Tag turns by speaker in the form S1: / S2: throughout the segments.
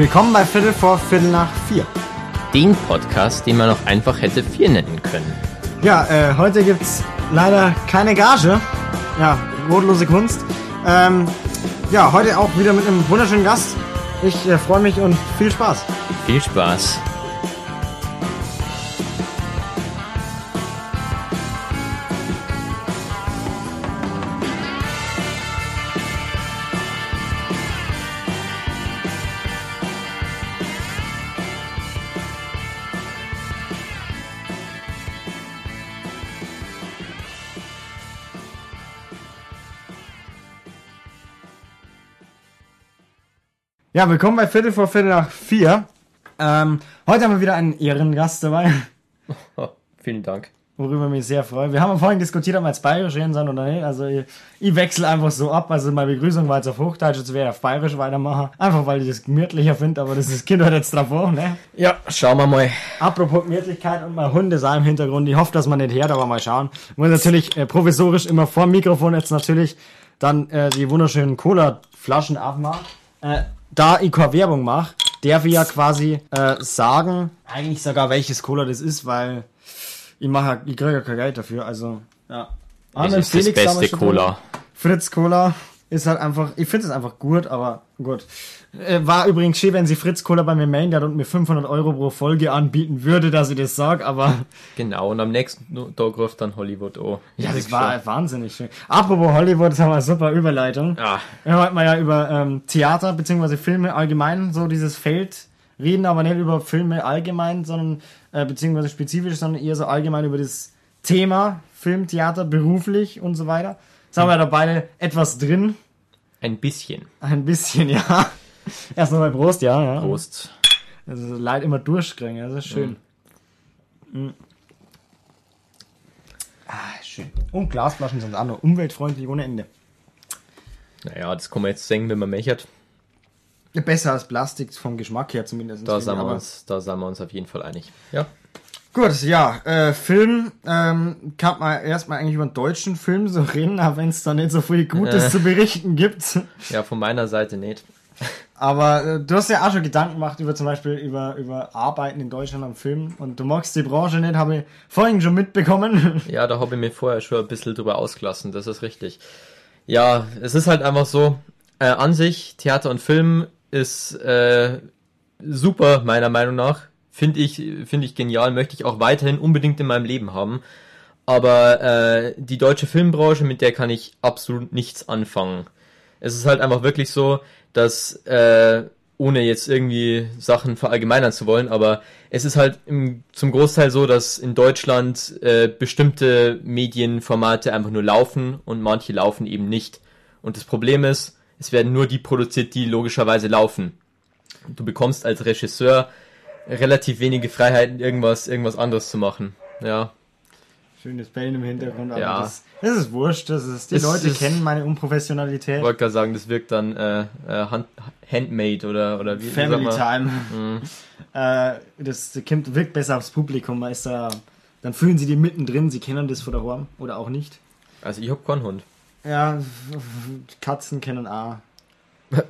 S1: Willkommen bei Viertel vor Viertel nach vier.
S2: Den Podcast, den man auch einfach hätte vier nennen können.
S1: Ja, äh, heute gibt's leider keine Gage. Ja, brotlose Kunst. Ähm, ja, heute auch wieder mit einem wunderschönen Gast. Ich äh, freue mich und viel Spaß.
S2: Viel Spaß.
S1: Ja, willkommen bei Viertel vor Viertel nach vier. Ähm, heute haben wir wieder einen Ehrengast dabei,
S2: vielen Dank.
S1: worüber ich mich sehr freue. Wir haben vorhin diskutiert, ob wir jetzt bayerisch reden sollen oder nicht. Also ich, ich wechsle einfach so ab. Also meine Begrüßung war jetzt auf Hochdeutsch, jetzt werde ich auf bayerisch weitermachen. Einfach weil ich das gemütlicher finde, aber das ist Kind heute jetzt drauf auch, ne?
S2: Ja, schauen wir mal.
S1: Apropos Gemütlichkeit und mein Hund ist auch im Hintergrund. Ich hoffe, dass man nicht hört, aber mal schauen. Muss natürlich äh, provisorisch immer vor dem Mikrofon jetzt natürlich dann äh, die wunderschönen Cola-Flaschen aufmachen. Äh, da ich keine Werbung mache, darf ich ja quasi äh, sagen, eigentlich sogar welches Cola das ist, weil ich mache, ich kriege ja kein Geld dafür. Also ja.
S2: Das ist das
S1: Felix damals
S2: beste
S1: schon drin.
S2: Cola.
S1: Fritz Cola ist halt einfach, ich finde es einfach gut, aber gut. Äh, war übrigens schön, wenn sie Fritz Cola bei mir hat und mir 500 Euro pro Folge anbieten würde, dass ich das sag, aber
S2: Genau, und am nächsten Tag ruft dann Hollywood an.
S1: ja, das war wahnsinnig schön. Apropos Hollywood, das haben wir eine super Überleitung.
S2: Ah,
S1: Wir wollten mal ja über ähm, Theater bzw. Filme allgemein so dieses Feld reden, aber nicht über Filme allgemein, sondern äh, beziehungsweise spezifisch, sondern eher so allgemein über das Thema Film, Theater, beruflich und so weiter. Jetzt haben wir da beide etwas drin.
S2: ein bisschen.
S1: Ein bisschen, ja. Erst nochmal Prost, ja, ja.
S2: Prost.
S1: Also leid immer durchkriegen, das ist schön. Mm. Ah, schön. Und Glasflaschen sind auch noch umweltfreundlich ohne Ende.
S2: Naja, das kann man jetzt sehen, wenn man mechert.
S1: Besser als Plastik vom Geschmack her zumindest.
S2: Da sind, wir
S1: aber-
S2: uns, da sind wir uns auf jeden Fall einig. Ja.
S1: Gut, ja, äh, Film, ähm, kann man erstmal eigentlich über einen deutschen Film so reden, auch wenn es da nicht so viel Gutes
S2: Äh.
S1: zu berichten gibt.
S2: Ja, von meiner Seite nicht.
S1: Aber äh, du hast ja auch schon Gedanken gemacht über zum Beispiel über, über Arbeiten in Deutschland am Film und du magst die Branche nicht, habe ich vorhin schon mitbekommen.
S2: Ja, da habe ich mir vorher schon ein bisschen drüber ausgelassen, das ist richtig. Ja, es ist halt einfach so, äh, an sich, Theater und Film ist äh, super, meiner Meinung nach. Finde ich, finde ich genial, möchte ich auch weiterhin unbedingt in meinem Leben haben. Aber äh, die deutsche Filmbranche, mit der kann ich absolut nichts anfangen. Es ist halt einfach wirklich so, dass äh, ohne jetzt irgendwie Sachen verallgemeinern zu wollen, aber es ist halt im, zum Großteil so, dass in Deutschland äh, bestimmte Medienformate einfach nur laufen und manche laufen eben nicht. Und das Problem ist, es werden nur die produziert, die logischerweise laufen. Du bekommst als Regisseur relativ wenige Freiheiten, irgendwas, irgendwas anderes zu machen. Ja,
S1: Schönes Bellen im Hintergrund, aber
S2: Ja.
S1: das, das ist wurscht. Das ist, die
S2: Es
S1: Leute
S2: ist-
S1: kennen meine Unprofessionalität.
S2: ich wollte gerade sagen, das wirkt dann äh, äh, hand, Handmade oder, oder wie
S1: Family? Time. Äh, das kommt, wirkt besser aufs Publikum, ist da, dann fühlen sie die mittendrin, sie kennen das von der Horn oder auch nicht.
S2: Also ich hab keinen Hund.
S1: Ja, Katzen kennen auch.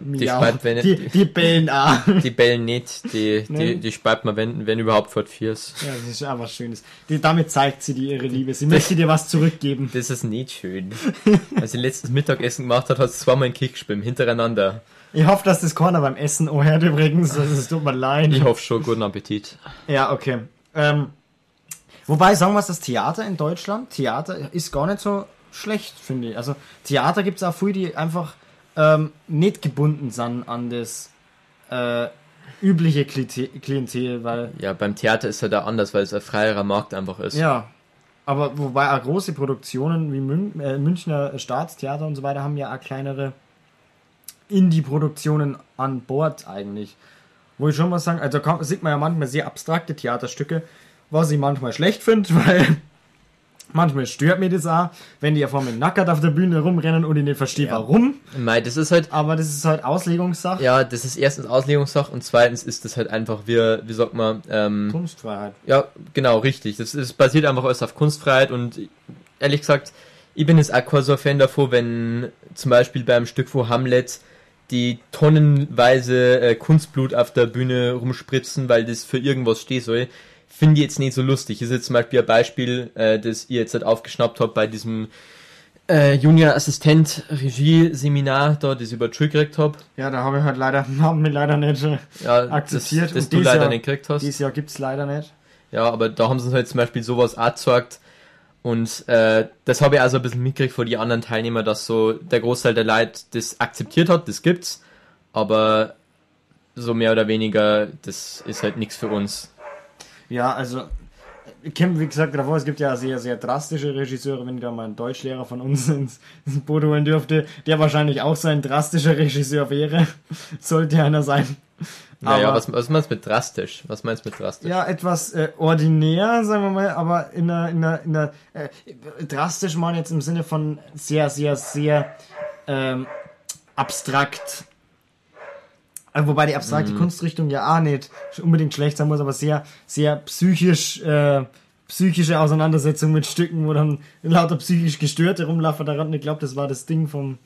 S2: Die, speit, wenn,
S1: die,
S2: die,
S1: die bellen auch.
S2: die bellen nicht, die, die, die speit man, wenn, wenn überhaupt fort viers.
S1: Ja, das ist einfach Schönes. Die, damit zeigt sie dir ihre Liebe. Sie möchte dir was zurückgeben.
S2: Das ist nicht schön. Als sie letztes Mittagessen gemacht hat, hat sie zweimal ein Kickspiel hintereinander.
S1: Ich hoffe, dass das keiner beim Essen oh hört übrigens. Das ist, tut mir leid.
S2: Ich hoffe schon, guten Appetit.
S1: Ja, okay. Ähm, wobei, sagen wir es, das Theater in Deutschland, Theater ist gar nicht so schlecht, finde ich. Also Theater gibt es auch viele, die einfach ähm, nicht gebunden sind an das äh, übliche Klientel, weil
S2: Ja, beim Theater ist ja da anders, weil es ein freierer Markt einfach ist.
S1: ja, aber wobei auch große Produktionen wie Mün äh, Münchner Staatstheater und so weiter haben ja auch kleinere Indie-Produktionen an Bord eigentlich. Wo ich schon mal sagen, also kann, sieht man ja manchmal sehr abstrakte Theaterstücke, was ich manchmal schlecht finde, weil manchmal stört mir das auch, wenn die ja vor mir nackert auf der Bühne rumrennen und ich nicht verstehe,
S2: Ja.
S1: warum.
S2: Mei, das ist halt,
S1: Aber das ist halt Auslegungssache.
S2: ja, das ist erstens Auslegungssache und zweitens ist das halt einfach, wie, wie sagt man, ähm,
S1: Kunstfreiheit.
S2: Ja, genau, richtig. Das ist basiert einfach alles auf Kunstfreiheit und ehrlich gesagt, ich bin jetzt auch kein so Fan davon, wenn zum Beispiel beim Stück von Hamlet die tonnenweise äh, Kunstblut auf der Bühne rumspritzen, weil das für irgendwas stehen soll, finde ich jetzt nicht so lustig. Ist jetzt zum Beispiel ein Beispiel, äh, das ihr jetzt halt aufgeschnappt habt bei diesem äh, Junior Assistent Regie Seminar da, das ich über True gekriegt habe.
S1: Ja, da habe ich halt leider, haben wir leider nicht äh,
S2: Ja,
S1: akzeptiert.
S2: Das, das du leider
S1: Jahr-
S2: nicht gekriegt hast.
S1: Dieses Jahr gibt's leider nicht.
S2: Ja, aber da haben sie uns halt zum Beispiel sowas auch gezeigt. Und äh, das habe ich also ein bisschen mitgekriegt von die anderen Teilnehmer, dass so der Großteil der Leute das akzeptiert hat, das gibt's, aber so mehr oder weniger, das ist halt nichts für uns.
S1: Ja, also, ich kenne, wie gesagt, davor, es gibt ja sehr, sehr drastische Regisseure, wenn da mal einen Deutschlehrer von uns ins, ins Boot holen dürfte, der wahrscheinlich auch so ein drastischer Regisseur wäre, sollte einer sein.
S2: Naja,
S1: Aber-
S2: was, was meinst du mit drastisch? Was meinst du mit drastisch?
S1: Ja, etwas äh, ordinär, sagen wir mal, aber in einer, in einer, in einer äh, drastisch mal jetzt im Sinne von sehr, sehr, sehr ähm, abstrakt. Äh, wobei die abstrakte Kunstrichtung ja auch nicht unbedingt schlecht sein muss, aber sehr, sehr psychisch, äh, psychische Auseinandersetzung mit Stücken, wo dann lauter psychisch Gestörte rumlaufen daran. Ich glaube, das war das Ding vom,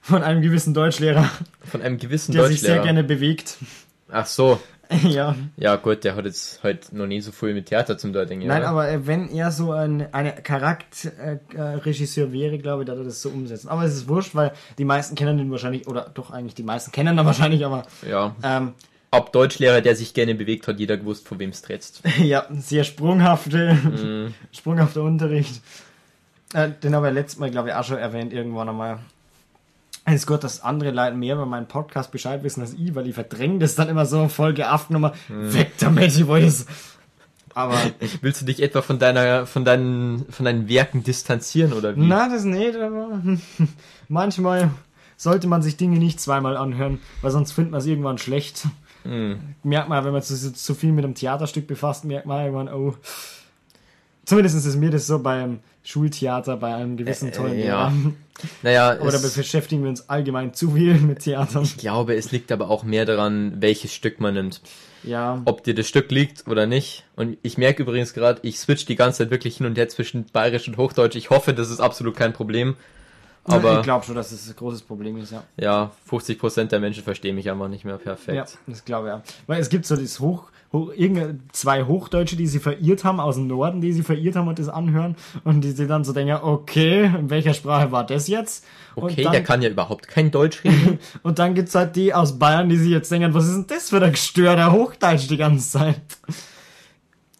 S1: von einem gewissen Deutschlehrer,
S2: Von einem gewissen
S1: der sich sehr
S2: Deutschlehrer.
S1: gerne bewegt.
S2: Ach so.
S1: ja.
S2: Ja gut, der hat jetzt halt noch nie so viel mit Theater zum Deuten.
S1: Nein, aber äh, wenn er so ein eine Charakterregisseur äh, wäre, glaube ich, dass er das so umsetzen. Aber es ist wurscht, weil die meisten kennen den wahrscheinlich, oder doch eigentlich die meisten kennen ihn wahrscheinlich, aber
S2: Ja.
S1: ähm,
S2: Ab Deutschlehrer, der sich gerne bewegt, hat jeder gewusst, von wem es trätst.
S1: ja, sehr sprunghafte, sprunghafter Unterricht. Äh, den habe ich letztes Mal, glaube ich, auch schon erwähnt, irgendwann einmal. Es ist gut, dass andere Leute mehr über meinen Podcast Bescheid wissen als ich, weil ich verdränge das dann immer so voll geafft nochmal. Weg damit, ich wollte es. Aber,
S2: Willst du dich etwa von deiner, von deinen, von deinen Werken distanzieren oder wie?
S1: na, das nicht, aber manchmal sollte man sich Dinge nicht zweimal anhören, weil sonst findet man es irgendwann schlecht. Merkt man, wenn man zu, zu viel mit einem Theaterstück befasst, merkt man irgendwann, oh. Zumindest ist mir das so beim Schultheater, bei einem gewissen
S2: Äh,
S1: tollen
S2: ja.
S1: Lehrer.
S2: Naja, es,
S1: beschäftigen wir uns allgemein zu viel mit Theatern.
S2: ich glaube, es liegt aber auch mehr daran, welches Stück man nimmt.
S1: Ja.
S2: Ob dir das Stück liegt oder nicht. Und ich merke übrigens gerade, ich switch die ganze Zeit wirklich hin und her zwischen Bayerisch und Hochdeutsch. Ich hoffe, das ist absolut kein Problem.
S1: ich
S2: Aber
S1: glaube schon, dass das ein großes Problem ist, ja.
S2: ja, 50% der Menschen verstehen mich einfach nicht mehr perfekt.
S1: Ja, das glaube ich auch. Weil es gibt so das Hoch, zwei Hochdeutsche, die sie verirrt haben, aus dem Norden, die sie verirrt haben und das anhören und die sich dann so denken, okay, in welcher Sprache war das jetzt?
S2: Okay,
S1: dann,
S2: der kann ja überhaupt kein Deutsch reden.
S1: Und dann gibt's halt die aus Bayern, die sich jetzt denken, was ist denn das für ein gestörter Hochdeutsch die ganze Zeit?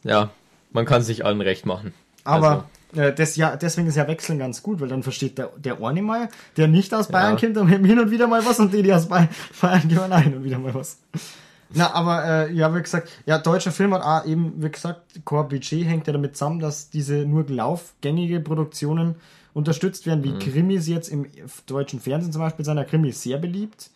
S2: ja, man kann sich allen recht machen.
S1: Aber äh, das ja, deswegen ist ja Wechseln ganz gut, weil dann versteht der, der Orni mal, der nicht aus Bayern
S2: Ja.
S1: kommt, und hin und wieder mal was und die, die aus Bayern, Bayern gehören hin und wieder mal was. Na, aber äh, ja, wie gesagt, ja, deutscher Film hat auch eben, wie gesagt, Core Budget hängt ja damit zusammen, dass diese nur laufgängige Produktionen unterstützt werden, wie Krimis jetzt im deutschen Fernsehen zum Beispiel sind. Ja, Krimi ist sehr beliebt.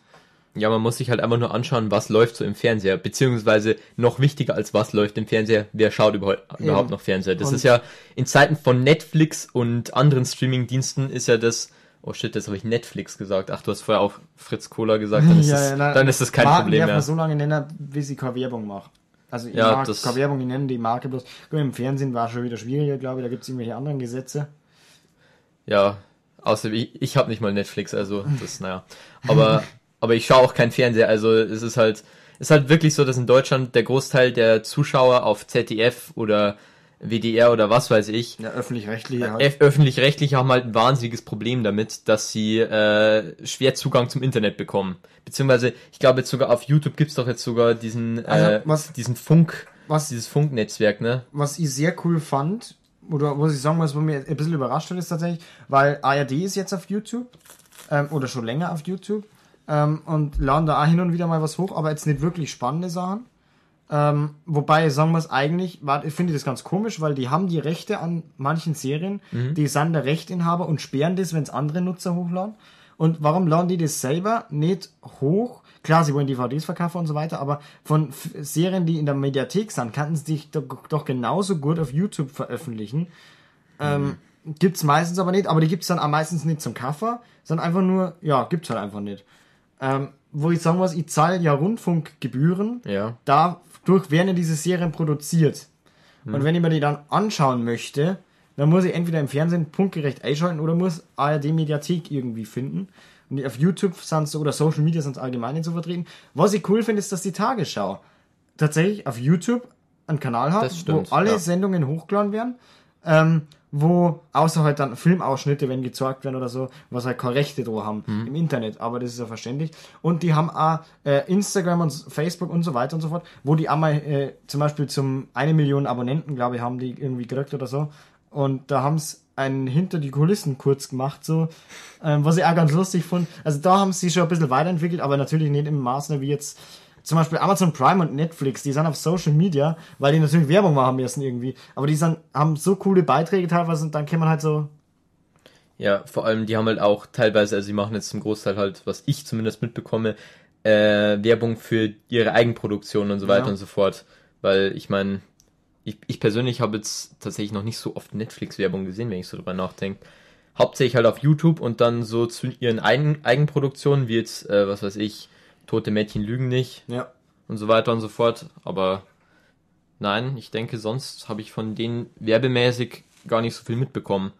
S2: Ja, man muss sich halt einfach nur anschauen, was läuft so im Fernseher. Beziehungsweise noch wichtiger als was läuft im Fernseher, wer schaut überhaupt, überhaupt noch Fernseher. Das
S1: Und-
S2: ist ja in Zeiten von Netflix und anderen Streamingdiensten ist ja das. Oh shit, jetzt habe ich Netflix gesagt. Ach, du hast vorher auch Fritz Cola gesagt. Dann ist, das,
S1: na,
S2: dann ist das kein
S1: Marken
S2: Problem
S1: darf
S2: mehr.
S1: man so lange nennen, wie sie keine Werbung macht. Also ich
S2: Ja,
S1: mag
S2: das-
S1: keine Werbung, die nennen die Marke bloß. Gut, Im Fernsehen war schon wieder schwieriger, glaube ich, da gibt es irgendwelche anderen Gesetze.
S2: Ja, außer ich, ich habe nicht mal Netflix, also das, naja. Aber, aber ich schaue auch kein Fernseher, also es ist halt, es ist halt wirklich so, dass in Deutschland der Großteil der Zuschauer auf ZDF oder WDR oder was weiß ich,
S1: Ja, öffentlich-rechtliche halt.
S2: Öf- öffentlich-rechtlich haben halt ein wahnsinniges Problem damit, dass sie äh, schwer Zugang zum Internet bekommen. Beziehungsweise, ich glaube jetzt sogar auf YouTube gibt's doch jetzt sogar diesen,
S1: Also,
S2: äh,
S1: was-
S2: diesen Funk,
S1: was-
S2: dieses Funknetzwerk, ne?
S1: was ich sehr cool fand, oder muss ich sagen, was mir ein bisschen überrascht hat, ist tatsächlich, weil ARD ist jetzt auf YouTube, ähm, oder schon länger auf YouTube, ähm, und laden da auch hin und wieder mal was hoch, aber jetzt nicht wirklich spannende Sachen. Ähm, wobei, sagen wir es eigentlich, war, ich finde das ganz komisch, weil die haben die Rechte an manchen Serien, die sind der Rechtinhaber und sperren das, wenn es andere Nutzer hochladen. Und warum laden die das selber nicht hoch? Klar, sie wollen DVDs verkaufen und so weiter, aber von F Serien, die in der Mediathek sind, könnten sie sich doch, doch genauso gut auf YouTube veröffentlichen. Ähm, gibt's meistens aber nicht, aber die gibt's dann auch meistens nicht zum Kaffer, sondern einfach nur, ja, gibt's halt einfach nicht. Ähm, wo ich sagen muss, ich zahle ja Rundfunkgebühren,
S2: Ja.
S1: Dadurch werden ja diese Serien produziert.
S2: Hm.
S1: Und wenn ich mir die dann anschauen möchte, dann muss ich entweder im Fernsehen punktgerecht einschalten oder muss ARD Mediathek irgendwie finden. Und auf YouTube sind so, oder Social Media sind allgemein nicht so vertreten. Was ich cool finde, ist, dass die Tagesschau tatsächlich auf YouTube einen Kanal hat,
S2: stimmt,
S1: wo alle
S2: ja.
S1: Sendungen hochgeladen werden, ähm, wo außer halt dann Filmausschnitte, wenn gezeigt werden oder so, was halt keine Rechte da haben
S2: Mhm.
S1: im Internet, aber das ist ja verständlich. Und die haben auch äh, Instagram und Facebook und so weiter und so fort, wo die einmal äh, zum Beispiel zum eine Million Abonnenten, glaube ich, haben die irgendwie gekriegt oder so. Und da haben sie einen hinter die Kulissen kurz gemacht, so, ähm, was ich auch ganz lustig fand. Also da haben sie schon ein bisschen weiterentwickelt, aber natürlich nicht im Maße wie jetzt zum Beispiel Amazon Prime und Netflix, die sind auf Social Media, weil die natürlich Werbung machen müssen irgendwie. Aber die sind, haben so coole Beiträge teilweise und dann kann man halt so,
S2: Ja, vor allem, die haben halt auch teilweise, also die machen jetzt zum Großteil halt, was ich zumindest mitbekomme, äh, Werbung für ihre Eigenproduktion und so weiter
S1: Ja.
S2: und so fort. Weil ich meine, ich, ich persönlich habe jetzt tatsächlich noch nicht so oft Netflix-Werbung gesehen, wenn ich so drüber nachdenke. Hauptsächlich halt auf YouTube und dann so zu ihren Eigen, Eigenproduktionen, wie jetzt, äh, was weiß ich, Tote Mädchen lügen nicht
S1: ja.
S2: und so weiter und so fort. Aber nein, ich denke, sonst habe ich von denen werbemäßig gar nicht so viel mitbekommen.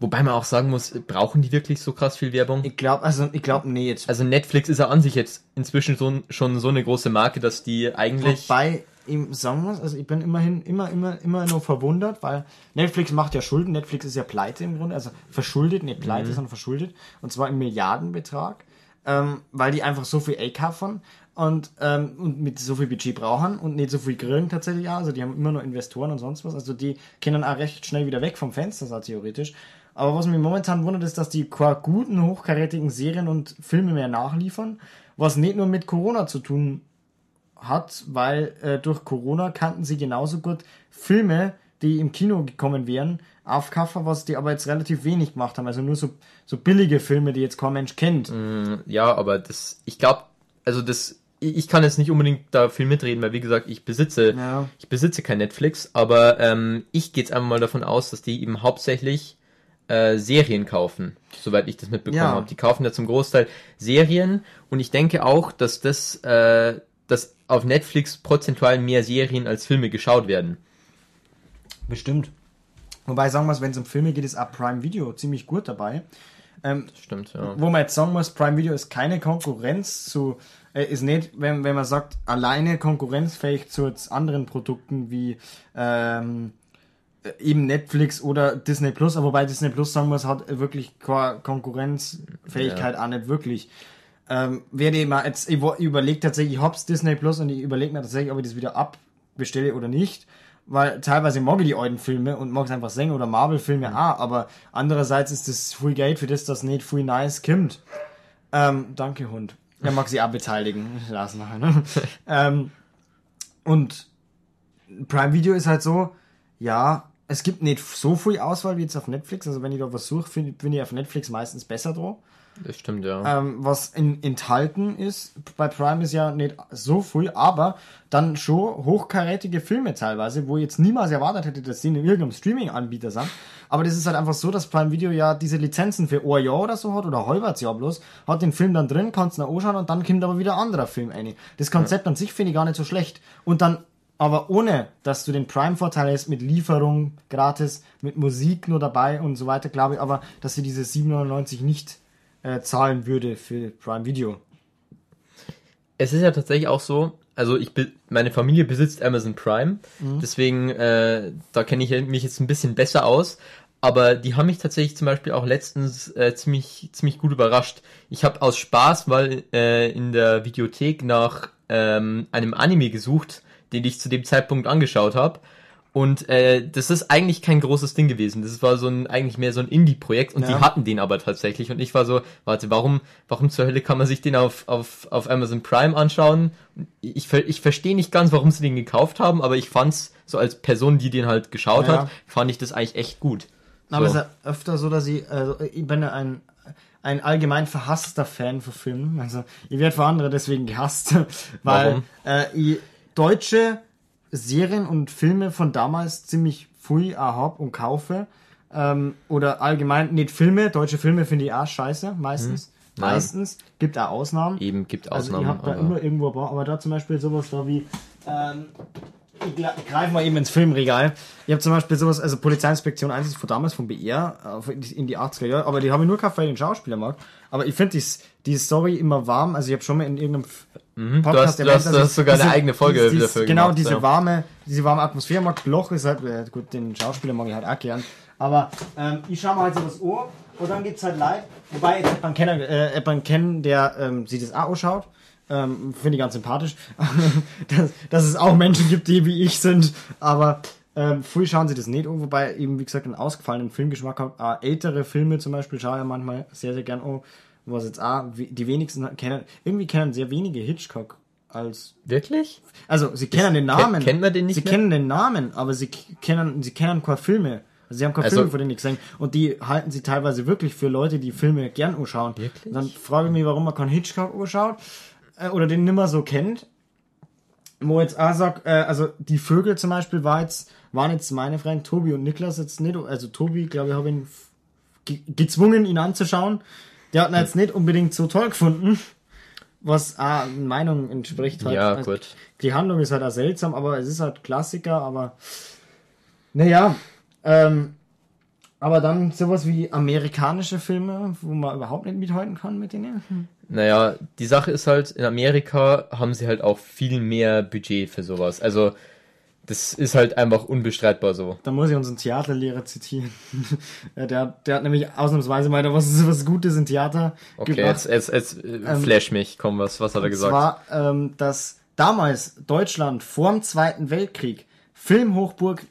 S2: Wobei man auch sagen muss, brauchen die wirklich so krass viel Werbung?
S1: Ich glaube, also ich glaube nee jetzt.
S2: Also Netflix ist ja an sich jetzt inzwischen so, schon so eine große Marke, dass die eigentlich...
S1: Wobei, sagen wir also ich bin immerhin immer, immer, immer nur verwundert, weil Netflix macht ja Schulden, Netflix ist ja pleite im Grunde, also verschuldet, nicht pleite, sondern verschuldet, und zwar im Milliardenbetrag, ähm, weil die einfach so viel AK von und, ähm, und mit so viel Budget brauchen und nicht so viel grillen tatsächlich auch, also die haben immer nur Investoren und sonst was, also die können auch recht schnell wieder weg vom Fenster, so theoretisch. Aber was mich momentan wundert, ist, dass die keine guten, hochkarätigen Serien und Filme mehr nachliefern, was nicht nur mit Corona zu tun hat, weil äh, durch Corona kannten sie genauso gut Filme, die im Kino gekommen wären, aufkaufen, was die aber jetzt relativ wenig gemacht haben. Also nur so, so billige Filme, die jetzt kein Mensch kennt.
S2: Ja, aber das... Ich glaube, also das... Ich ich kann jetzt nicht unbedingt da viel mitreden, weil wie gesagt, ich besitze,
S1: Ja.
S2: ich besitze kein Netflix, aber ähm, ich gehe jetzt einfach mal davon aus, dass die eben hauptsächlich äh, Serien kaufen, soweit ich das mitbekommen
S1: Ja.
S2: habe. Die kaufen ja zum Großteil Serien und ich denke auch, dass das, äh, dass auf Netflix prozentual mehr Serien als Filme geschaut werden.
S1: Bestimmt. Wobei, sagen wir es, wenn es um Filme geht, ist auch Prime Video ziemlich gut dabei. Ähm,
S2: Stimmt, ja.
S1: wo man jetzt sagen muss, Prime Video ist keine Konkurrenz zu, äh, ist nicht, wenn, wenn man sagt, alleine konkurrenzfähig zu anderen Produkten wie ähm, äh, eben Netflix oder Disney Plus, aber wobei Disney Plus sagen muss, hat wirklich keine Konkurrenzfähigkeit auch nicht wirklich. Ähm, werde ich mal jetzt, ich überlege tatsächlich, ich hab's Disney Plus und ich überlege mir tatsächlich, ob ich das wieder abbestelle oder nicht. Weil teilweise mag ich die alten Filme und mag es einfach singen oder Marvel-Filme auch, aber andererseits ist das viel Geld für das, das nicht viel nice kommt. Ähm, danke, Hund. Er mag sie auch beteiligen. Lass nachher, ne? ähm, und Prime Video ist halt so, ja, es gibt nicht so viel Auswahl wie jetzt auf Netflix. Also wenn ich da was suche, finde bin ich auf Netflix meistens besser drauf.
S2: Das stimmt, ja.
S1: Ähm, was in, enthalten ist, bei Prime ist ja nicht so viel, aber dann schon hochkarätige Filme teilweise, wo ich jetzt niemals erwartet hätte, dass die in irgendeinem Streaming-Anbieter sind. Aber das ist halt einfach so, dass Prime Video ja diese Lizenzen für ein Jahr oder so hat, oder ein halbes Jahr bloß, hat den Film dann drin, kannst ihn anschauen und dann kommt aber wieder ein anderer Film rein. Das Konzept an sich finde ich gar nicht so schlecht. Und dann aber ohne, dass du den Prime-Vorteil hast mit Lieferung gratis, mit Musik nur dabei und so weiter, glaube ich aber, dass sie diese 7,99 nicht äh, zahlen würde für Prime Video.
S2: Es ist ja tatsächlich auch so, also ich meine Familie besitzt Amazon Prime, deswegen äh, da kenne ich mich jetzt ein bisschen besser aus. Aber die haben mich tatsächlich zum Beispiel auch letztens äh, ziemlich ziemlich gut überrascht. Ich habe aus Spaß mal äh, in der Videothek nach ähm, einem Anime gesucht, den ich zu dem Zeitpunkt angeschaut habe. Und äh, das ist eigentlich kein großes Ding gewesen. Das war so ein eigentlich mehr so ein Indie-Projekt und
S1: Ja.
S2: die hatten den aber tatsächlich. Und ich war so, warte, warum, warum zur Hölle kann man sich den auf, auf, auf Amazon Prime anschauen? Ich, ich verstehe nicht ganz, warum sie den gekauft haben, aber ich fand's so als Person, die den halt geschaut
S1: Ja.
S2: hat, fand ich das eigentlich echt gut.
S1: Aber
S2: So.
S1: es ist ja öfter so, dass ich, also ich bin ja ein, ein allgemein verhasster Fan von Filmen. Also ich werde für andere deswegen gehasst, weil
S2: Warum?
S1: äh, ich deutsche Serien und Filme von damals ziemlich auch hab und kaufe. Ähm, oder allgemein, nicht Filme, deutsche Filme finde ich auch scheiße, meistens.
S2: Nein.
S1: Meistens. Gibt auch Ausnahmen.
S2: Eben gibt
S1: Also
S2: Ausnahmen.
S1: ich habe da immer irgendwo ein paar, aber da zum Beispiel sowas da wie ähm, ich, greife mal eben ins Filmregal. Ich habe zum Beispiel sowas, also Polizeiinspektion 1 ist von damals vom BR äh, in die 80er Jahre, aber die habe ich nur gekauft, weil ich den Schauspieler mag. Aber ich finde die, die Story immer warm. Also ich habe schon mal in irgendeinem
S2: Mhm, du hast- du hast- du hast sogar eine eigene Folge
S1: dies-
S2: dafür
S1: Genau,
S2: gemacht,
S1: diese
S2: ja.
S1: warme, diese warme Atmosphäre mag. Bloch ist halt, äh, gut, den Schauspieler mag ich halt auch gern. Aber ähm, ich schaue mal halt so das Ohr und dann gibt's halt live. Wobei jetzt jemand kennen, äh, jemand kennen, der ähm, sich das auch anschaut. Ähm, Finde ich ganz sympathisch. dass, dass es auch Menschen gibt, die wie ich sind. Aber ähm, früh schauen sie das nicht an, wobei eben, wie gesagt, einen ausgefallenen Filmgeschmack habe. Äh, ältere Filme zum Beispiel schaue ich ja manchmal sehr, sehr gern an. Was jetzt wie- die wenigsten kennen, irgendwie kennen sehr wenige Hitchcock als
S2: Wirklich?
S1: also sie kennen den Namen.
S2: kennt man den nicht
S1: Sie
S2: mehr?
S1: kennen den Namen, aber sie kennen sie kennen keine Filme. Also sie haben keine
S2: Also-
S1: Filme von denen ich gesehen und die halten sie teilweise wirklich für Leute, die Filme gern anschauen.
S2: Wirklich?
S1: Dann frage ich mich, warum man keinen Hitchcock anschaut äh, oder den nimmer so kennt. Wo jetzt auch sagt, äh, also die Vögel zum Beispiel war jetzt, waren jetzt meine Freunde Tobi und Niklas jetzt nicht, also Tobi, glaube ich, habe ihn gezwungen, ihn anzuschauen. Der hat ihn jetzt nicht unbedingt so toll gefunden, was auch Meinung entspricht halt.
S2: Ja,
S1: Also,
S2: gut.
S1: die Handlung ist halt auch seltsam, aber es ist halt Klassiker, aber naja, ähm, aber dann sowas wie amerikanische Filme, wo man überhaupt nicht mithalten kann mit denen.
S2: Naja, die Sache ist halt, in Amerika haben sie halt auch viel mehr Budget für sowas. Also, das ist halt einfach unbestreitbar so.
S1: Da muss ich unseren Theaterlehrer zitieren. Der, der hat nämlich ausnahmsweise mal da was, was Gutes im Theater
S2: Okay,
S1: gebracht.
S2: jetzt, jetzt, jetzt äh, flash mich. Komm, was, was hat er
S1: Und
S2: gesagt?
S1: zwar, ähm, dass damals Deutschland vor dem Zweiten Weltkrieg Filmhochburg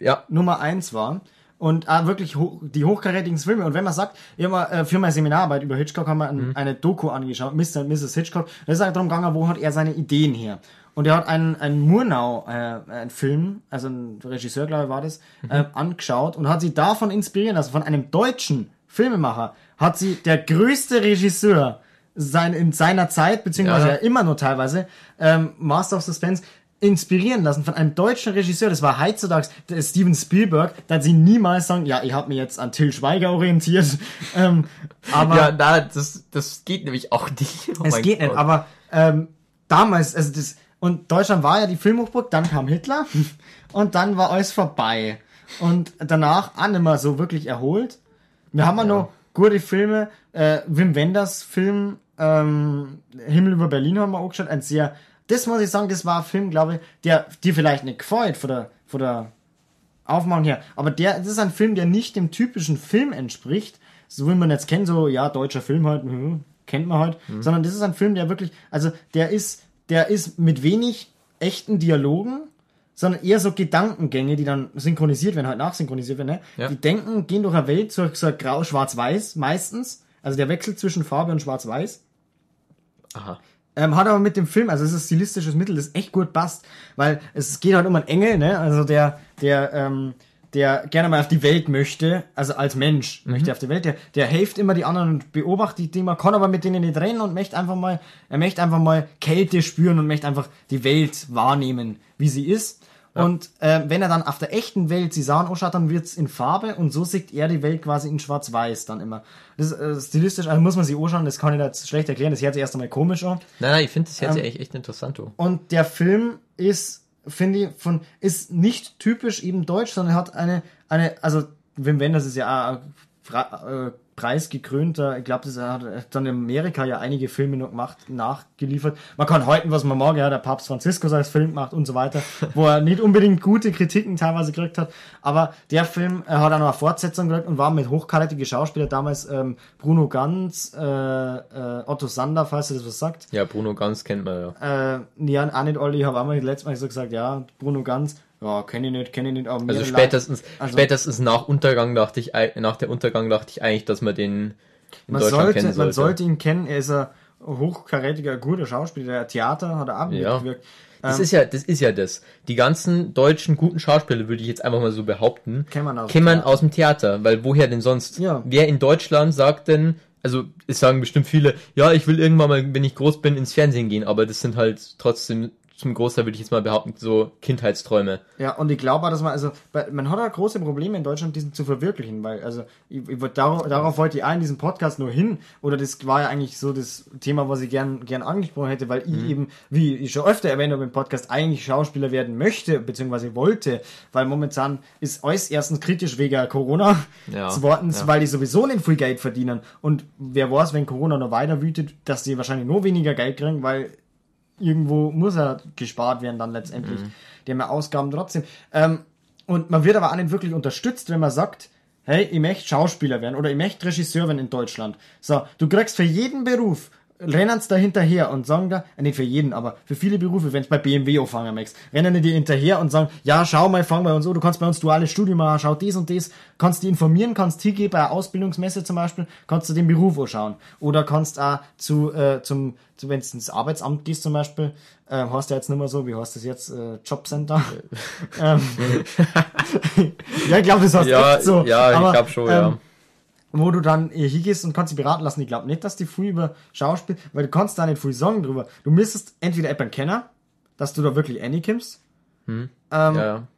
S2: ja,
S1: Nummer eins war und ah, wirklich hoch, die hochkarätigen Filme. Und wenn man sagt, mal, äh, für meine Seminararbeit über Hitchcock haben wir ein,
S2: Mhm.
S1: eine Doku angeschaut, Mr. und Mrs. Hitchcock. Da ist halt darum gegangen, wo hat er seine Ideen her. Und er hat einen, einen Murnau, äh, einen Film, also ein Regisseur, glaube ich, war das,
S2: Mhm.
S1: äh, angeschaut und hat sie davon inspirieren lassen, von einem deutschen Filmemacher, hat sie der größte Regisseur sein, in seiner Zeit, beziehungsweise
S2: Ja.
S1: ja immer nur teilweise, ähm, Master of Suspense, inspirieren lassen von einem deutschen Regisseur, das war heutzutage Steven Spielberg, da sie niemals sagen, ja, ich habe mich jetzt an Till Schweiger orientiert, ähm, aber
S2: ja, da, das, das geht nämlich auch nicht. Oh
S1: es geht nicht,
S2: Gott.
S1: aber ähm, damals, also das, und Deutschland war ja die Filmhochburg, dann kam Hitler und dann war alles vorbei. Und danach auch nicht mehr so wirklich erholt. Wir haben ja noch gute Filme, äh, Wim Wenders Film, ähm, Himmel über Berlin haben wir auch geschaut, ein sehr, das muss ich sagen, das war ein Film, glaube ich, der dir vielleicht nicht gefällt, von der, von der Aufmachung her. Aber der, das ist ein Film, der nicht dem typischen Film entspricht, so wie man jetzt kennt, so, ja, deutscher Film halt, hm, kennt man halt, sondern das ist ein Film, der wirklich, also der ist, der ist mit wenig echten Dialogen, sondern eher so Gedankengänge, die dann synchronisiert werden, halt nachsynchronisiert werden, ne?
S2: Ja.
S1: Die denken, gehen durch eine Welt, so, so grau, schwarz-weiß, meistens. Also der Wechsel zwischen Farbe und schwarz-weiß.
S2: Aha.
S1: Ähm, hat aber mit dem Film, also es ist ein stilistisches Mittel, das echt gut passt, weil es geht halt um einen Engel, ne? Also der, der, ähm, der gerne mal auf die Welt möchte, also als Mensch möchte auf die Welt, der, der hilft immer die anderen und beobachtet die Dinge, kann aber mit denen nicht reden und möchte einfach mal, er möchte einfach mal Kälte spüren und möchte einfach die Welt wahrnehmen, wie sie ist. Und äh, wenn er dann auf der echten Welt sie sahen anschaut, dann wird's in Farbe und so sieht er die Welt quasi in schwarz-weiß dann immer. Das ist äh, stilistisch, also muss man sich anschauen, das kann ich jetzt schlecht erklären, das hört sich erst einmal komisch an.
S2: Nein, nein, ich finde das jetzt
S1: Ähm,
S2: echt, echt interessant. Du.
S1: Und der Film ist, finde ich, von, ist nicht typisch eben deutsch, sondern hat eine, eine, also Wim Wenders ist ja äh, preisgekrönter, ich glaube, das hat dann in Amerika ja einige Filme noch gemacht, nachgeliefert. Man kann halten, was man mag, ja, der Papst Franziskus als Film gemacht und so weiter, wo er nicht unbedingt gute Kritiken teilweise gekriegt hat, aber der Film äh, hat auch noch eine Fortsetzung gekriegt und war mit hochkarätigen Schauspielern damals ähm, Bruno Ganz, äh, äh, Otto Sander, falls ihr das was sagt,
S2: Ja, Bruno Ganz kennt man ja.
S1: äh, ja, auch nicht alle, ich habe einmal letztes Mal so gesagt, ja, Bruno Ganz, ja, kenne ich nicht, kenne ich nicht, aber
S2: Also spätestens,
S1: Also-
S2: spätestens nach Untergang dachte ich, nach der Untergang dachte ich eigentlich, dass man den in
S1: man
S2: Deutschland
S1: sollte,
S2: kennen
S1: man
S2: sollte.
S1: sollte ihn kennen, er ist ein hochkarätiger, guter Schauspieler, der Theater hat er auch
S2: Ja.
S1: mitgewirkt.
S2: Das
S1: Ähm,
S2: ist ja, das ist ja das. Die ganzen deutschen guten Schauspieler, würde ich jetzt einfach mal so behaupten,
S1: Kennt man aus dem
S2: kennt man aus dem Theater, weil woher denn sonst?
S1: Ja.
S2: Wer in Deutschland sagt denn, also es sagen bestimmt viele, ja, ich will irgendwann mal, wenn ich groß bin, ins Fernsehen gehen, aber das sind halt trotzdem zum Großteil würde ich jetzt mal behaupten, so Kindheitsträume.
S1: Ja, und ich glaube auch, dass man, also, man hat ja große Probleme in Deutschland, diesen zu verwirklichen, weil, also, ich, ich, darauf, darauf wollte ich auch in diesem Podcast nur hin, oder das war ja eigentlich so das Thema, was ich gern, gern angesprochen hätte, weil ich eben, wie ich schon öfter erwähnt habe im Podcast, eigentlich Schauspieler werden möchte, beziehungsweise wollte, weil momentan ist alles erstens kritisch wegen Corona,
S2: Ja,
S1: zweitens,
S2: ja.
S1: weil die sowieso nicht viel Geld verdienen, und wer weiß, wenn Corona noch weiter wütet, dass die wahrscheinlich nur weniger Geld kriegen, weil irgendwo muss er gespart werden dann letztendlich. Die haben ja Ausgaben trotzdem. Ähm, und man wird aber auch nicht wirklich unterstützt, wenn man sagt, hey, ich möchte Schauspieler werden oder ich möchte Regisseur werden in Deutschland. So, du kriegst für jeden Beruf, rennen sie da hinterher und sagen da, äh, nicht für jeden, aber für viele Berufe, wenn es bei BMW anfangen möchtest, rennen die hinterher und sagen, ja, schau mal, fang bei uns an, du kannst bei uns duales Studium machen, schau dies und das, kannst die informieren, kannst hingehen bei einer Ausbildungsmesse zum Beispiel, kannst du den Beruf anschauen. Oder kannst auch zu, äh, zum, zu, wenn du ins Arbeitsamt gehst zum Beispiel, äh, heißt ja jetzt nicht mehr so, wie heißt das jetzt, äh, Jobcenter? ähm, ja, ich glaube, das heißt
S2: Ja,
S1: so.
S2: ja, ich
S1: aber,
S2: glaube schon,
S1: ähm,
S2: ja.
S1: Wo du dann äh, hingehst und kannst dich beraten lassen. Ich glaube nicht, dass die früh über Schauspiel, weil du kannst da nicht früh sagen drüber. Du müsstest entweder jemanden kennen, dass du da wirklich reinkommst, ähm,
S2: Ja, ja.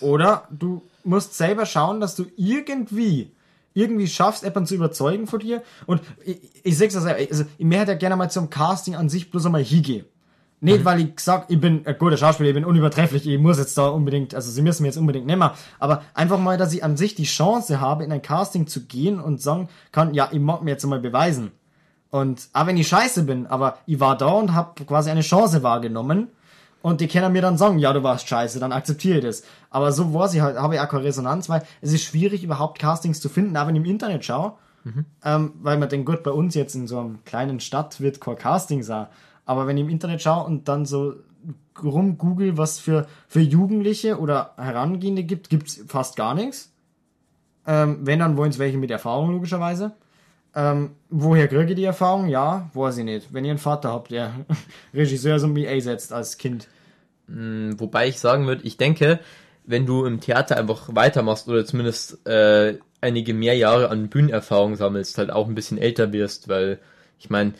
S1: Oder du musst selber schauen, dass du irgendwie irgendwie schaffst, jemanden zu überzeugen von dir. Und ich, ich sag's also, also ich möchte ja gerne mal zum Casting an sich bloß einmal hingehen. Nicht, weil ich sag, ich bin ein guter Schauspieler, ich bin unübertrefflich, ich muss jetzt da unbedingt, also sie müssen mir jetzt unbedingt nehmen, aber einfach mal, dass ich an sich die Chance habe, in ein Casting zu gehen und sagen kann, ja, ich mag mir jetzt mal beweisen. Und auch wenn ich scheiße bin, aber ich war da und habe quasi eine Chance wahrgenommen und die können mir dann sagen, ja, du warst scheiße, dann akzeptiere ich das. Aber so war sie halt, habe ich auch keine Resonanz, weil es ist schwierig, überhaupt Castings zu finden, auch wenn ich im Internet schaue. Ähm, weil man denkt, gut, bei uns jetzt in so einem kleinen Stadt wird kein Casting sein. Aber wenn ich im Internet schaue und dann so rumgoogle, was für, für Jugendliche oder Herangehende gibt, gibt's fast gar nichts. Ähm, wenn, dann wollen es welche mit Erfahrung, logischerweise. Ähm, woher kriege ich die Erfahrung? Ja, weiß ich nicht. Wenn ihr einen Vater habt, der Regisseur so wie einsetzt als Kind.
S2: wobei ich sagen würde, ich denke, wenn du im Theater einfach weitermachst oder zumindest äh, einige mehr Jahre an Bühnenerfahrung sammelst, halt auch ein bisschen älter wirst, weil ich meine,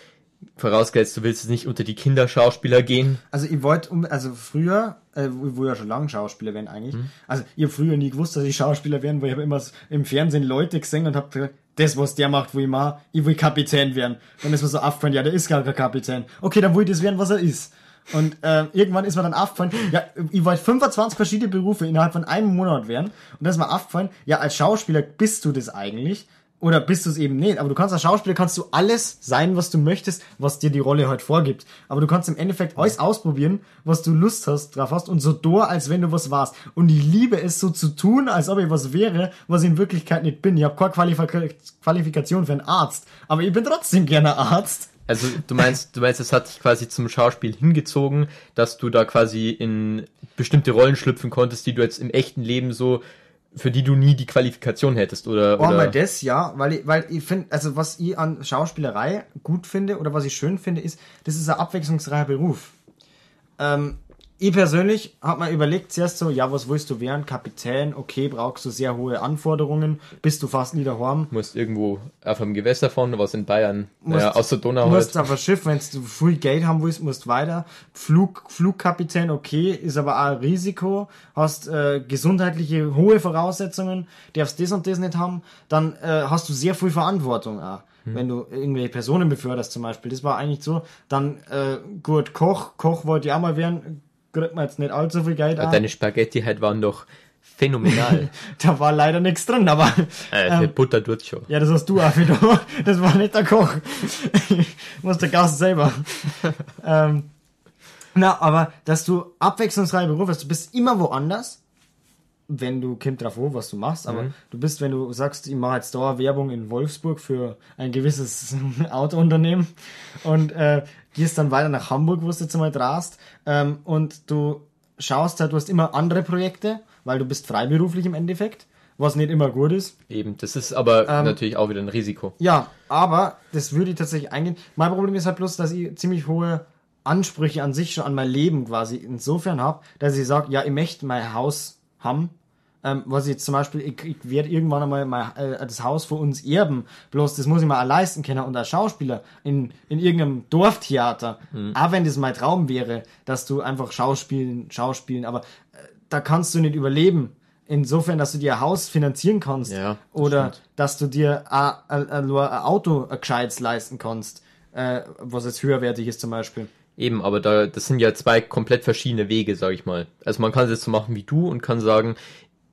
S2: vorausgesetzt, du willst jetzt nicht unter die Kinderschauspieler gehen.
S1: Also ich wollte, um, also früher, äh, wo ja schon lange Schauspieler werden eigentlich. Also ich habe früher nie gewusst, dass ich Schauspieler werden, weil ich habe immer im Fernsehen Leute gesehen und habe gesagt, das, was der macht, wo ich mache, ich will Kapitän werden. Dann ist mir so aufgefallen, ja, der ist gar kein Kapitän. Okay, dann will ich das werden, was er ist. Und äh, irgendwann ist mir dann aufgefallen, ja, ich wollte 25 verschiedene Berufe innerhalb von einem Monat werden. Und dann ist mir aufgefallen, ja, als Schauspieler bist du das eigentlich. Oder bist du es eben nicht? Aber du kannst als Schauspieler kannst du alles sein, was du möchtest, was dir die Rolle halt vorgibt. Aber du kannst im Endeffekt alles ausprobieren, was du Lust hast, drauf hast und so door, als wenn du was warst. Und ich liebe es so zu tun, als ob ich was wäre, was ich in Wirklichkeit nicht bin. Ich habe keine Qualifika Qualifikation für einen Arzt, aber ich bin trotzdem gerne Arzt.
S2: Also du meinst, du meinst, es hat dich quasi zum Schauspiel hingezogen, dass du da quasi in bestimmte Rollen schlüpfen konntest, die du jetzt im echten Leben so, für die du nie die Qualifikation hättest, oder?
S1: Oh,
S2: oder
S1: mal das, ja, weil ich, weil ich finde, also was ich an Schauspielerei gut finde oder was ich schön finde, ist, das ist ein abwechslungsreicher Beruf. Ähm, ich persönlich habe mir überlegt zuerst so, ja, was willst du werden? Kapitän, okay, brauchst du sehr hohe Anforderungen, bist du fast nie daheim.
S2: musst irgendwo auf einem Gewässer fahren, was in Bayern,
S1: Musst-
S2: ja, aus der Donau
S1: Du musst
S2: halt.
S1: auf ein Schiff, wenn du viel Geld haben willst, musst weiter. Flug, Flugkapitän, okay, ist aber auch ein Risiko. Hast äh, gesundheitliche hohe Voraussetzungen, darfst das und das nicht haben. Dann äh, hast du sehr viel Verantwortung auch. Wenn du irgendwelche Personen beförderst zum Beispiel. Das war eigentlich so. Dann äh, gut, Koch. Koch wollte ich auch mal werden. Kriegt man jetzt nicht allzu viel Geld an.
S2: Deine Spaghetti halt waren doch phänomenal.
S1: Da war leider nichts drin, aber
S2: äh, die Butter tut schon.
S1: Ja, das hast du auch wieder. Das war nicht der Koch. Muss der Gast selber. ähm, na, aber dass du abwechslungsreiche Beruf hast, du bist immer woanders, wenn du kommt drauf an, was du machst, aber du bist, wenn du sagst, ich mache jetzt da Werbung in Wolfsburg für ein gewisses Autounternehmen und äh, gehst dann weiter nach Hamburg, wo du jetzt mal drast, ähm, und du schaust halt, du hast immer andere Projekte, weil du bist freiberuflich im Endeffekt, was nicht immer gut ist.
S2: Eben, das ist aber
S1: Ähm,
S2: natürlich auch wieder ein Risiko.
S1: Ja, aber das würde ich tatsächlich eingehen. Mein Problem ist halt bloß, dass ich ziemlich hohe Ansprüche an sich schon an mein Leben quasi insofern habe, dass ich sage, ja, ich möchte mein Haus haben, ähm, was ich jetzt zum Beispiel, ich, ich werde irgendwann einmal mein, äh, das Haus für uns erben, bloß das muss ich mir auch leisten können und als Schauspieler in, in irgendeinem Dorftheater,
S2: Mhm.
S1: auch wenn das mein Traum wäre, dass du einfach Schauspielen, Schauspielen, aber äh, da kannst du nicht überleben. Insofern, dass du dir ein Haus finanzieren kannst
S2: Ja,
S1: oder
S2: stimmt.
S1: dass du dir ein, ein, ein, ein Auto ein gescheites leisten kannst, äh, was jetzt höherwertig ist zum Beispiel.
S2: Eben, aber da, das sind ja zwei komplett verschiedene Wege, sag ich mal. Also man kann es jetzt so machen wie du und kann sagen,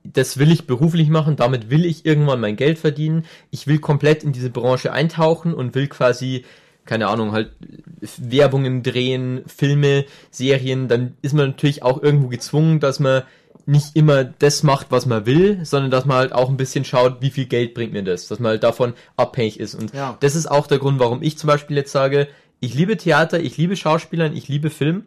S2: das will ich beruflich machen, damit will ich irgendwann mein Geld verdienen. Ich will komplett in diese Branche eintauchen und will quasi, keine Ahnung, halt Werbungen drehen, Filme, Serien. Dann ist man natürlich auch irgendwo gezwungen, dass man nicht immer das macht, was man will, sondern dass man halt auch ein bisschen schaut, wie viel Geld bringt mir das, dass man halt davon abhängig ist. Und
S1: Ja.
S2: das ist auch der Grund, warum ich zum Beispiel jetzt sage, ich liebe Theater, ich liebe Schauspielern, ich liebe Film,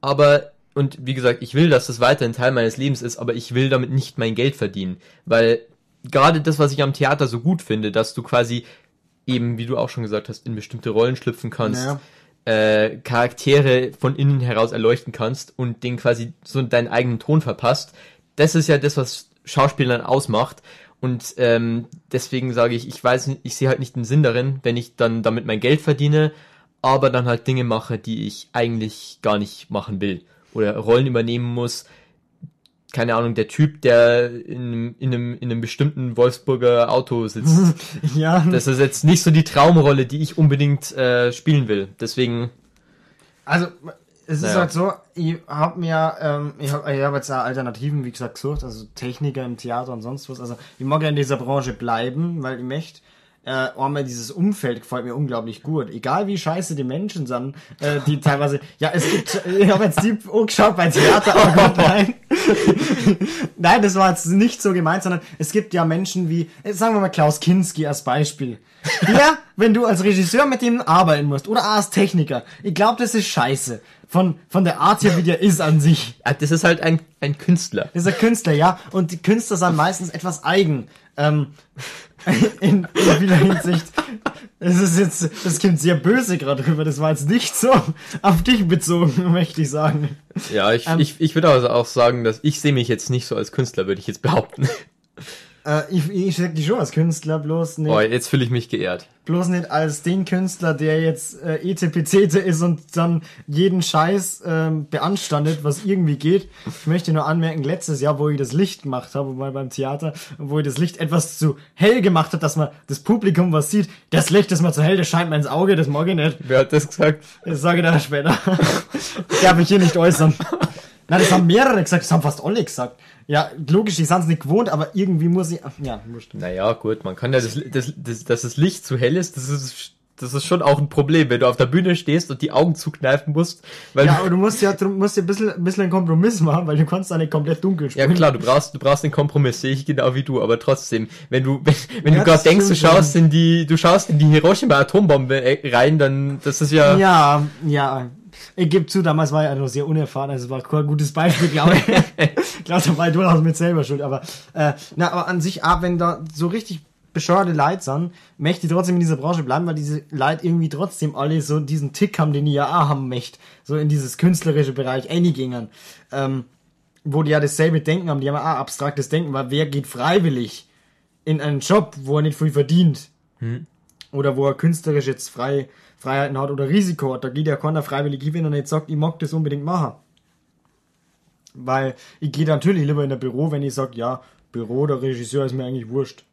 S2: aber und wie gesagt, ich will, dass das weiterhin Teil meines Lebens ist, aber ich will damit nicht mein Geld verdienen, weil gerade das, was ich am Theater so gut finde, dass du quasi eben, wie du auch schon gesagt hast, in bestimmte Rollen schlüpfen kannst,
S1: Naja.
S2: äh, Charaktere von innen heraus erleuchten kannst und den quasi so deinen eigenen Ton verpasst. Das ist ja das, was Schauspielern ausmacht. Und ähm, deswegen sage ich, ich weiß, nicht, ich sehe halt nicht den Sinn darin, wenn ich dann damit mein Geld verdiene, aber dann halt Dinge mache, die ich eigentlich gar nicht machen will. Oder Rollen übernehmen muss. Keine Ahnung, der Typ, der in, in, einem, in einem bestimmten Wolfsburger Auto sitzt.
S1: Ja,
S2: Das ist jetzt nicht so die Traumrolle, die ich unbedingt äh, spielen will. Deswegen,
S1: Also, es ist
S2: Naja.
S1: halt so, ich hab mir, ähm, ich hab, ich hab jetzt auch Alternativen, wie gesagt, gesucht, also Techniker im Theater und sonst was. Also, ich mag ja in dieser Branche bleiben, weil ich möchte, äh, einmal dieses Umfeld gefällt mir unglaublich gut. Egal wie scheiße die Menschen sind, äh, die teilweise, ja, es gibt, ich habe jetzt die angeschaut bei Theater, oh Gott, nein. nein, das war jetzt nicht so gemeint, sondern es gibt ja Menschen wie, äh, sagen wir mal Klaus Kinski als Beispiel. Der, wenn du als Regisseur mit dem arbeiten musst oder als Techniker, ich glaube, das ist scheiße. Von, von der Art her, wie der ist an sich.
S2: ah, das ist halt ein, ein Künstler.
S1: Das ist ein Künstler, ja. Und die Künstler sind meistens etwas eigen. Ähm, in, in vieler Hinsicht. Es ist jetzt, das kommt sehr böse gerade rüber. Das war jetzt nicht so auf dich bezogen, möchte ich sagen.
S2: Ja, ich,
S1: Ähm,
S2: ich, ich würde also auch sagen, dass ich sehe mich jetzt nicht so als Künstler, würde ich jetzt behaupten.
S1: Äh, ich ich sag dich schon als Künstler, bloß nicht,
S2: Boah, jetzt fühle ich mich geehrt.
S1: bloß nicht als den Künstler, der jetzt äh, ETPCete ist und dann jeden Scheiß ähm, beanstandet, was irgendwie geht. Ich möchte nur anmerken, letztes Jahr, wo ich das Licht gemacht habe, mal beim Theater, wo ich das Licht etwas zu hell gemacht habe, dass man das Publikum was sieht. Das Licht ist mal zu hell, das scheint mir ins Auge, das mag ich nicht.
S2: Wer hat das gesagt?
S1: Das sage ich dann später. Ich darf mich hier nicht äußern. Nein, das haben mehrere gesagt, das haben fast alle gesagt. Ja, logisch, die sind es nicht gewohnt, aber irgendwie muss ich, ja, wurscht.
S2: Naja, gut, man kann ja das, das, das, dass das Licht zu hell ist, das ist, das ist schon auch ein Problem, wenn du auf der Bühne stehst und die Augen zukneifen musst, weil
S1: Ja,
S2: du,
S1: aber du musst ja, du musst ja ein bisschen, ein bisschen einen Kompromiss machen, weil du kannst da nicht komplett dunkel
S2: ja
S1: spielen.
S2: klar, du brauchst, du brauchst den Kompromiss, sehe ich genau wie du, aber trotzdem, wenn du, wenn, wenn
S1: Ja,
S2: du gerade denkst, du schaust in die, du schaust in die Hiroshima-Atombombe äh, rein, dann, das ist ja,
S1: Ja, ja. Ich gebe zu, damals war ich also sehr unerfahren, also es war kein gutes Beispiel, glaube ich. ich glaube, da war ich durchaus mit selber schuld, aber, äh, na, aber an sich, ah, wenn da so richtig bescheuerte Leute sind, möchte ich trotzdem in dieser Branche bleiben, weil diese Leute irgendwie trotzdem alle so diesen Tick haben, den ich ja auch haben möchte, so in dieses künstlerische Bereich eingingen, ähm, wo die ja dasselbe Denken haben, die haben ja auch abstraktes Denken, weil wer geht freiwillig in einen Job, wo er nicht viel verdient? oder wo er künstlerisch jetzt frei, Freiheiten hat oder Risiko hat. Da geht ja keiner freiwillig hin und nicht sagt, ich mag das unbedingt machen. Weil ich gehe natürlich lieber in ein Büro, wenn ich sage, ja, Büro oder Regisseur ist mir eigentlich wurscht.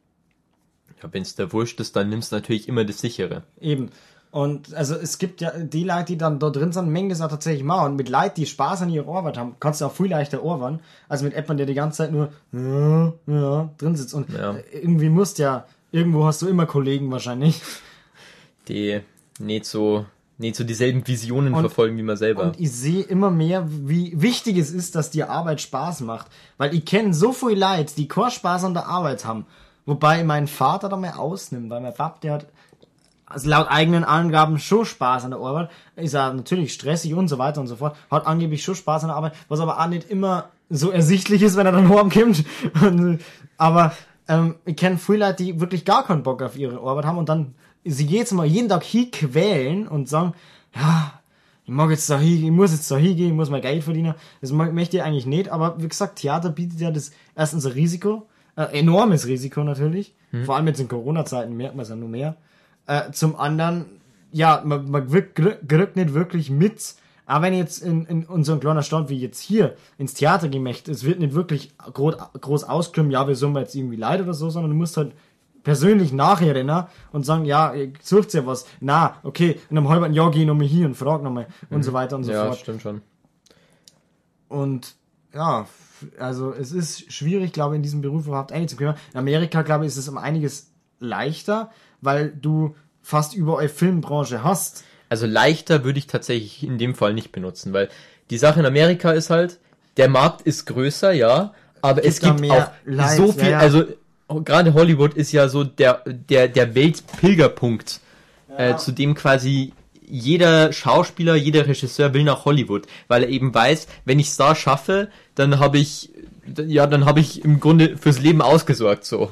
S2: ja wenn es der Wurscht ist, dann nimmst du natürlich immer das sichere.
S1: Eben. Und also es gibt ja die Leute, die dann da drin sind, mengen das auch tatsächlich machen. Und mit Leuten, die Spaß an ihrer Arbeit haben, kannst du auch viel leichter arbeiten, als mit jemandem, der die ganze Zeit nur ja, ja, drin sitzt. Und
S2: Ja.
S1: irgendwie musst ja, irgendwo hast du immer Kollegen wahrscheinlich.
S2: Die nicht so, nicht so dieselben Visionen
S1: Und-
S2: verfolgen wie man selber.
S1: Und ich sehe immer mehr, wie wichtig es ist, dass die Arbeit Spaß macht. Weil ich kenne so viel Leute, die keinen Spaß an der Arbeit haben. Wobei mein Vater da mal ausnimmt, weil mein Papa, der hat also laut eigenen Angaben schon Spaß an der Arbeit. Ist ja natürlich stressig und so weiter und so fort. Hat angeblich schon Spaß an der Arbeit, was aber auch nicht immer so ersichtlich ist, wenn er dann heimkommt. Aber ähm, ich kenne viele Leute, die wirklich gar keinen Bock auf ihre Arbeit haben und dann sie jetzt mal jeden Tag hier quälen und sagen, ja, ich mag jetzt da hin, ich muss jetzt da hingehen, ich muss mein Geld verdienen. Das möchte ich eigentlich nicht, aber wie gesagt, Theater bietet ja das erstens ein Risiko, äh, enormes Risiko natürlich. Vor allem jetzt in Corona-Zeiten merkt man es ja nur mehr. Äh, zum anderen, ja, man, man kriegt nicht wirklich mit, aber wenn jetzt in, in unserem kleinen Stadt wie jetzt hier ins Theater gemächt, es wird nicht wirklich groß, groß ausklimmen, ja, wir sind mir jetzt irgendwie leid oder so, sondern du musst halt persönlich nachher rennen und sagen, ja, ihr sucht ja was. Na, okay, in einem halben Jahr geh ich nochmal hier und frag nochmal und so weiter und so
S2: Ja,
S1: fort.
S2: stimmt schon.
S1: Und ja, also es ist schwierig, glaube ich, in diesem Beruf überhaupt einzukommen. In Amerika, glaube ich, ist es um einiges leichter, weil du fast überall Filmbranche hast.
S2: Also leichter würde ich tatsächlich in dem Fall nicht benutzen, weil die Sache in Amerika ist halt, der Markt ist größer, ja, aber es
S1: da
S2: gibt
S1: mehr
S2: auch
S1: Lives,
S2: so viel,
S1: ja, ja.
S2: also gerade Hollywood ist ja so der, der, der Weltpilgerpunkt, äh, zu dem quasi jeder Schauspieler, jeder Regisseur will nach Hollywood, weil er eben weiß, wenn ich es da schaffe, dann habe ich, ja, dann habe ich im Grunde fürs Leben ausgesorgt, so.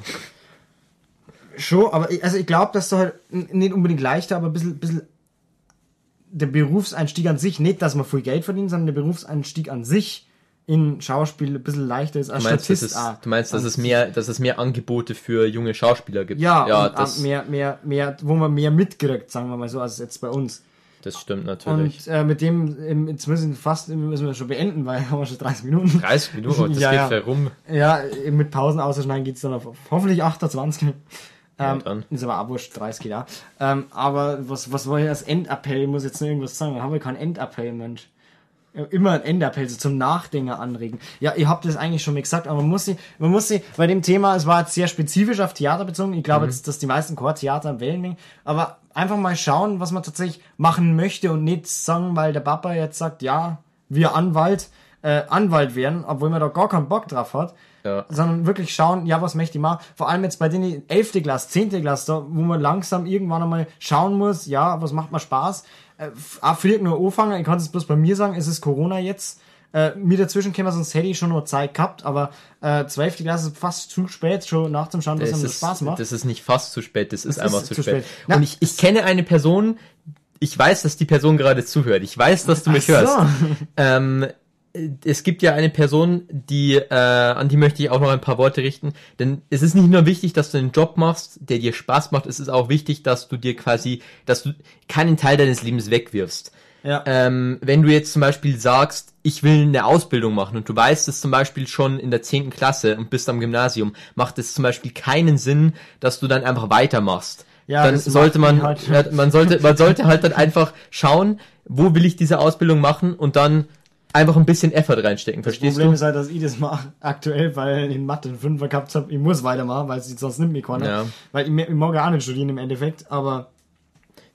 S1: Schon, aber ich, also ich glaube, dass du halt nicht unbedingt leichter, aber ein bisschen, bisschen der Berufseinstieg an sich, nicht, dass man viel Geld verdient, sondern der Berufseinstieg an sich in Schauspiel ein bisschen leichter ist als
S2: Du meinst, dass
S1: Statist.
S2: es,
S1: auch.
S2: du meinst, dass es mehr, dass es mehr Angebote für junge Schauspieler gibt.
S1: ja,
S2: ja das,
S1: auch mehr, mehr, mehr, wo man mehr mitkriegt, sagen wir mal so, als jetzt bei uns.
S2: das stimmt natürlich.
S1: Und äh, mit dem, ähm, jetzt müssen wir fast, müssen wir schon beenden, weil haben wir schon 30 Minuten.
S2: 30 Minuten, das
S1: Ja,
S2: geht
S1: ja.
S2: fair rum.
S1: Ja, mit Pausen ausschneiden geht's dann auf, hoffentlich 28. Ähm,
S2: dann.
S1: ist aber auch wurscht, 30 ja. Ähm, aber was, was war hier das Endappell? Ich muss jetzt noch irgendwas sagen. Haben wir keinen Endappell, Mensch. Immer ein Endappell, so zum Nachdenken anregen. Ja, ihr habt das eigentlich schon mal gesagt, aber man muss sie, man muss sie, bei dem Thema, es war jetzt sehr spezifisch auf Theater bezogen. Ich glaube jetzt, dass die meisten Chortheater am Wellen liegen. Aber einfach mal schauen, was man tatsächlich machen möchte und nicht sagen, weil der Papa jetzt sagt, ja, wir Anwalt, äh, Anwalt werden, obwohl man da gar keinen Bock drauf hat
S2: Ja.
S1: sondern wirklich schauen, ja, was möchte ich machen? Vor allem jetzt bei den 11. Klasse, 10. Klasse, da, wo man langsam irgendwann einmal schauen muss, ja, was macht mir Spaß? Äh, vielleicht nur anfangen, ich kann es bloß bei mir sagen, es ist Corona jetzt. Äh, mir dazwischen käme, sonst hätte ich schon noch Zeit gehabt, aber äh, 12. Klasse ist fast zu spät, schon nachzuschauen, was
S2: Das
S1: einem
S2: ist,
S1: Spaß macht.
S2: das ist nicht fast zu spät, das ist
S1: Das
S2: einfach
S1: ist
S2: zu,
S1: zu
S2: spät.
S1: spät. Na,
S2: Und ich, ich kenne eine Person, ich weiß, dass die Person gerade zuhört. Ich weiß, dass du mich
S1: Ach
S2: hörst.
S1: so.
S2: Ähm, es gibt ja eine Person, die, äh, an die möchte ich auch noch ein paar Worte richten. Denn es ist nicht nur wichtig, dass du einen Job machst, der dir Spaß macht, es ist auch wichtig, dass du dir quasi, dass du keinen Teil deines Lebens wegwirfst.
S1: Ja.
S2: Ähm, wenn du jetzt zum Beispiel sagst, ich will eine Ausbildung machen und du weißt es zum Beispiel schon in der 10. Klasse und bist am Gymnasium, macht es zum Beispiel keinen Sinn, dass du dann einfach weitermachst.
S1: Ja,
S2: dann sollte man,
S1: halt-
S2: ja, man sollte, man sollte halt dann einfach schauen, wo will ich diese Ausbildung machen und dann einfach ein bisschen Effort reinstecken,
S1: Das
S2: verstehst
S1: Problem
S2: du?
S1: ist halt, dass ich das mache aktuell, weil ich in Mathe einen Fünfer gehabt habe. Ich muss weitermachen, weil es sonst nicht mehr kann.
S2: Ja.
S1: Weil ich, ich mag ja auch nicht studieren im Endeffekt, aber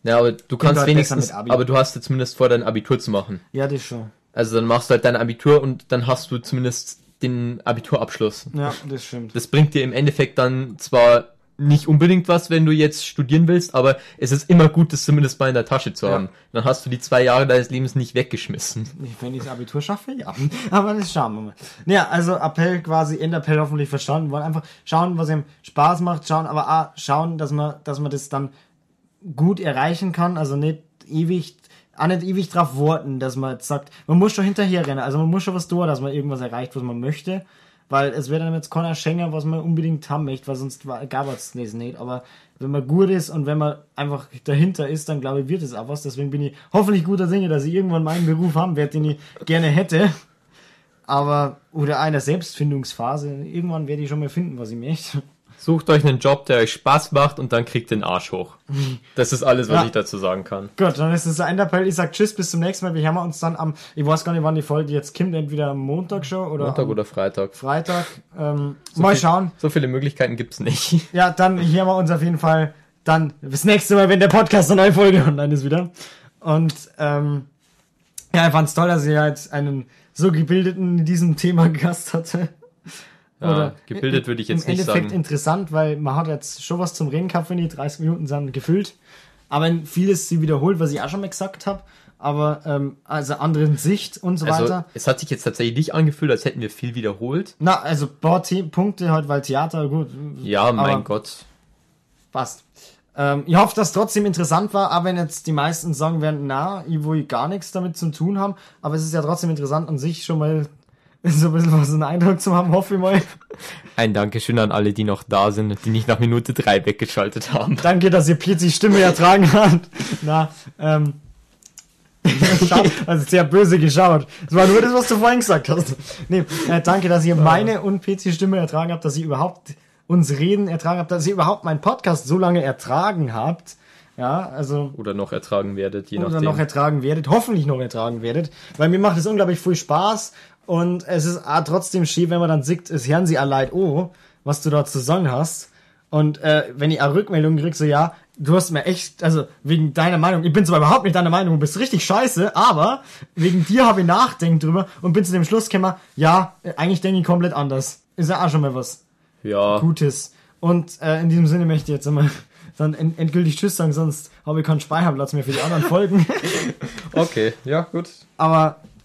S2: Ja, aber du kannst
S1: halt
S2: wenigstens, aber du hast ja zumindest vor, dein Abitur zu machen.
S1: ja, das schon.
S2: Also dann machst du halt dein Abitur und dann hast du zumindest den Abiturabschluss.
S1: Ja, das stimmt.
S2: Das bringt dir im Endeffekt dann zwar nicht unbedingt was, wenn du jetzt studieren willst, aber es ist immer gut, das zumindest mal in der Tasche zu
S1: Ja.
S2: haben. Dann hast du die zwei Jahre deines Lebens nicht weggeschmissen.
S1: Wenn ich das Abitur schaffe, ja. Aber das schauen wir mal. Ja, also Appell quasi, Endappell hoffentlich verstanden. Wollen einfach schauen, was ihm Spaß macht, schauen, aber auch schauen, dass man, dass man das dann gut erreichen kann. Also nicht ewig, auch nicht ewig drauf warten, dass man jetzt sagt, man muss schon hinterher rennen. Also man muss schon was tun, dass man irgendwas erreicht, was man möchte. Weil es wird einem jetzt keiner schenken, was man unbedingt haben möchte, weil sonst gab es das nicht. Aber wenn man gut ist und wenn man einfach dahinter ist, dann glaube ich, wird es auch was. Deswegen bin ich hoffentlich guter Dinge, dass ich irgendwann meinen Beruf haben werde, den ich gerne hätte. Aber, oder einer Selbstfindungsphase. Irgendwann werde ich schon mal finden, was ich möchte.
S2: Sucht euch einen Job, der euch Spaß macht und dann kriegt den Arsch hoch. Das ist alles, was
S1: Ja.
S2: ich dazu sagen kann.
S1: Gut, dann ist es ein Endappell. Ich sag Tschüss, bis zum nächsten Mal. Wir hören uns dann am, ich weiß gar nicht, wann die Folge jetzt kommt, entweder am Montag schon oder
S2: Montag oder Freitag.
S1: Freitag. Ähm, mal
S2: viel-
S1: schauen.
S2: So viele Möglichkeiten gibt's nicht.
S1: Ja, dann hören wir uns auf jeden Fall dann bis nächste Mal, wenn der Podcast eine neue Folge online ist wieder. Und ähm, ja, ich fand's toll, dass ihr jetzt einen so gebildeten in diesem Thema Gast hatte.
S2: Ja, gebildet würde ich jetzt
S1: Im
S2: nicht
S1: Endeffekt
S2: sagen.
S1: interessant, weil man hat jetzt schon was zum Reden gehabt, finde ich. 30 Minuten sind gefüllt. Aber vieles sie wiederholt, was ich auch schon mal gesagt habe. Aber ähm, also anderen Sicht und so
S2: Also,
S1: weiter.
S2: es hat sich jetzt tatsächlich nicht angefühlt, als hätten wir viel wiederholt.
S1: Na, also ein paar Punkte halt, weil Theater, gut.
S2: Ja, mein Gott.
S1: Passt. Ähm, ich hoffe, dass es trotzdem interessant war, aber wenn jetzt die meisten sagen werden, na, ich will gar nichts damit zu tun haben, aber es ist ja trotzdem interessant an sich schon mal so ein bisschen was einen Eindruck zu haben, hoffe ich mal.
S2: Ein Dankeschön an alle, die noch da sind, die nicht nach Minute drei weggeschaltet haben.
S1: Danke, dass ihr Pizzi Stimme ertragen habt. Na, ähm. also sehr böse geschaut. Das war nur das, was du vorhin gesagt hast. Nee, äh, danke, dass ihr meine und Pizzi Stimme ertragen habt, dass ihr überhaupt uns reden ertragen habt, dass ihr überhaupt meinen Podcast so lange ertragen habt. Ja, also.
S2: Oder noch ertragen werdet, je
S1: oder
S2: nachdem.
S1: noch ertragen werdet, hoffentlich noch ertragen werdet, weil mir macht es unglaublich viel Spaß und es ist ah, trotzdem schön, wenn man dann sieht, es hören sie allein, oh, was du da zu sagen hast. Und äh, wenn ich eine Rückmeldung krieg, so ja, du hast mir echt, also wegen deiner Meinung, ich bin zwar überhaupt nicht deiner Meinung, du bist richtig scheiße, aber wegen dir habe ich nachdenkt drüber und bin zu dem Schluss gekommen, ja, eigentlich denke ich komplett anders. Ist ja auch schon mal was
S2: ja,
S1: Gutes. Und äh, in diesem Sinne möchte ich jetzt einmal dann end endgültig Tschüss sagen, sonst habe ich keinen Speicherplatz mehr für die anderen Folgen.
S2: okay, ja, gut.
S1: Aber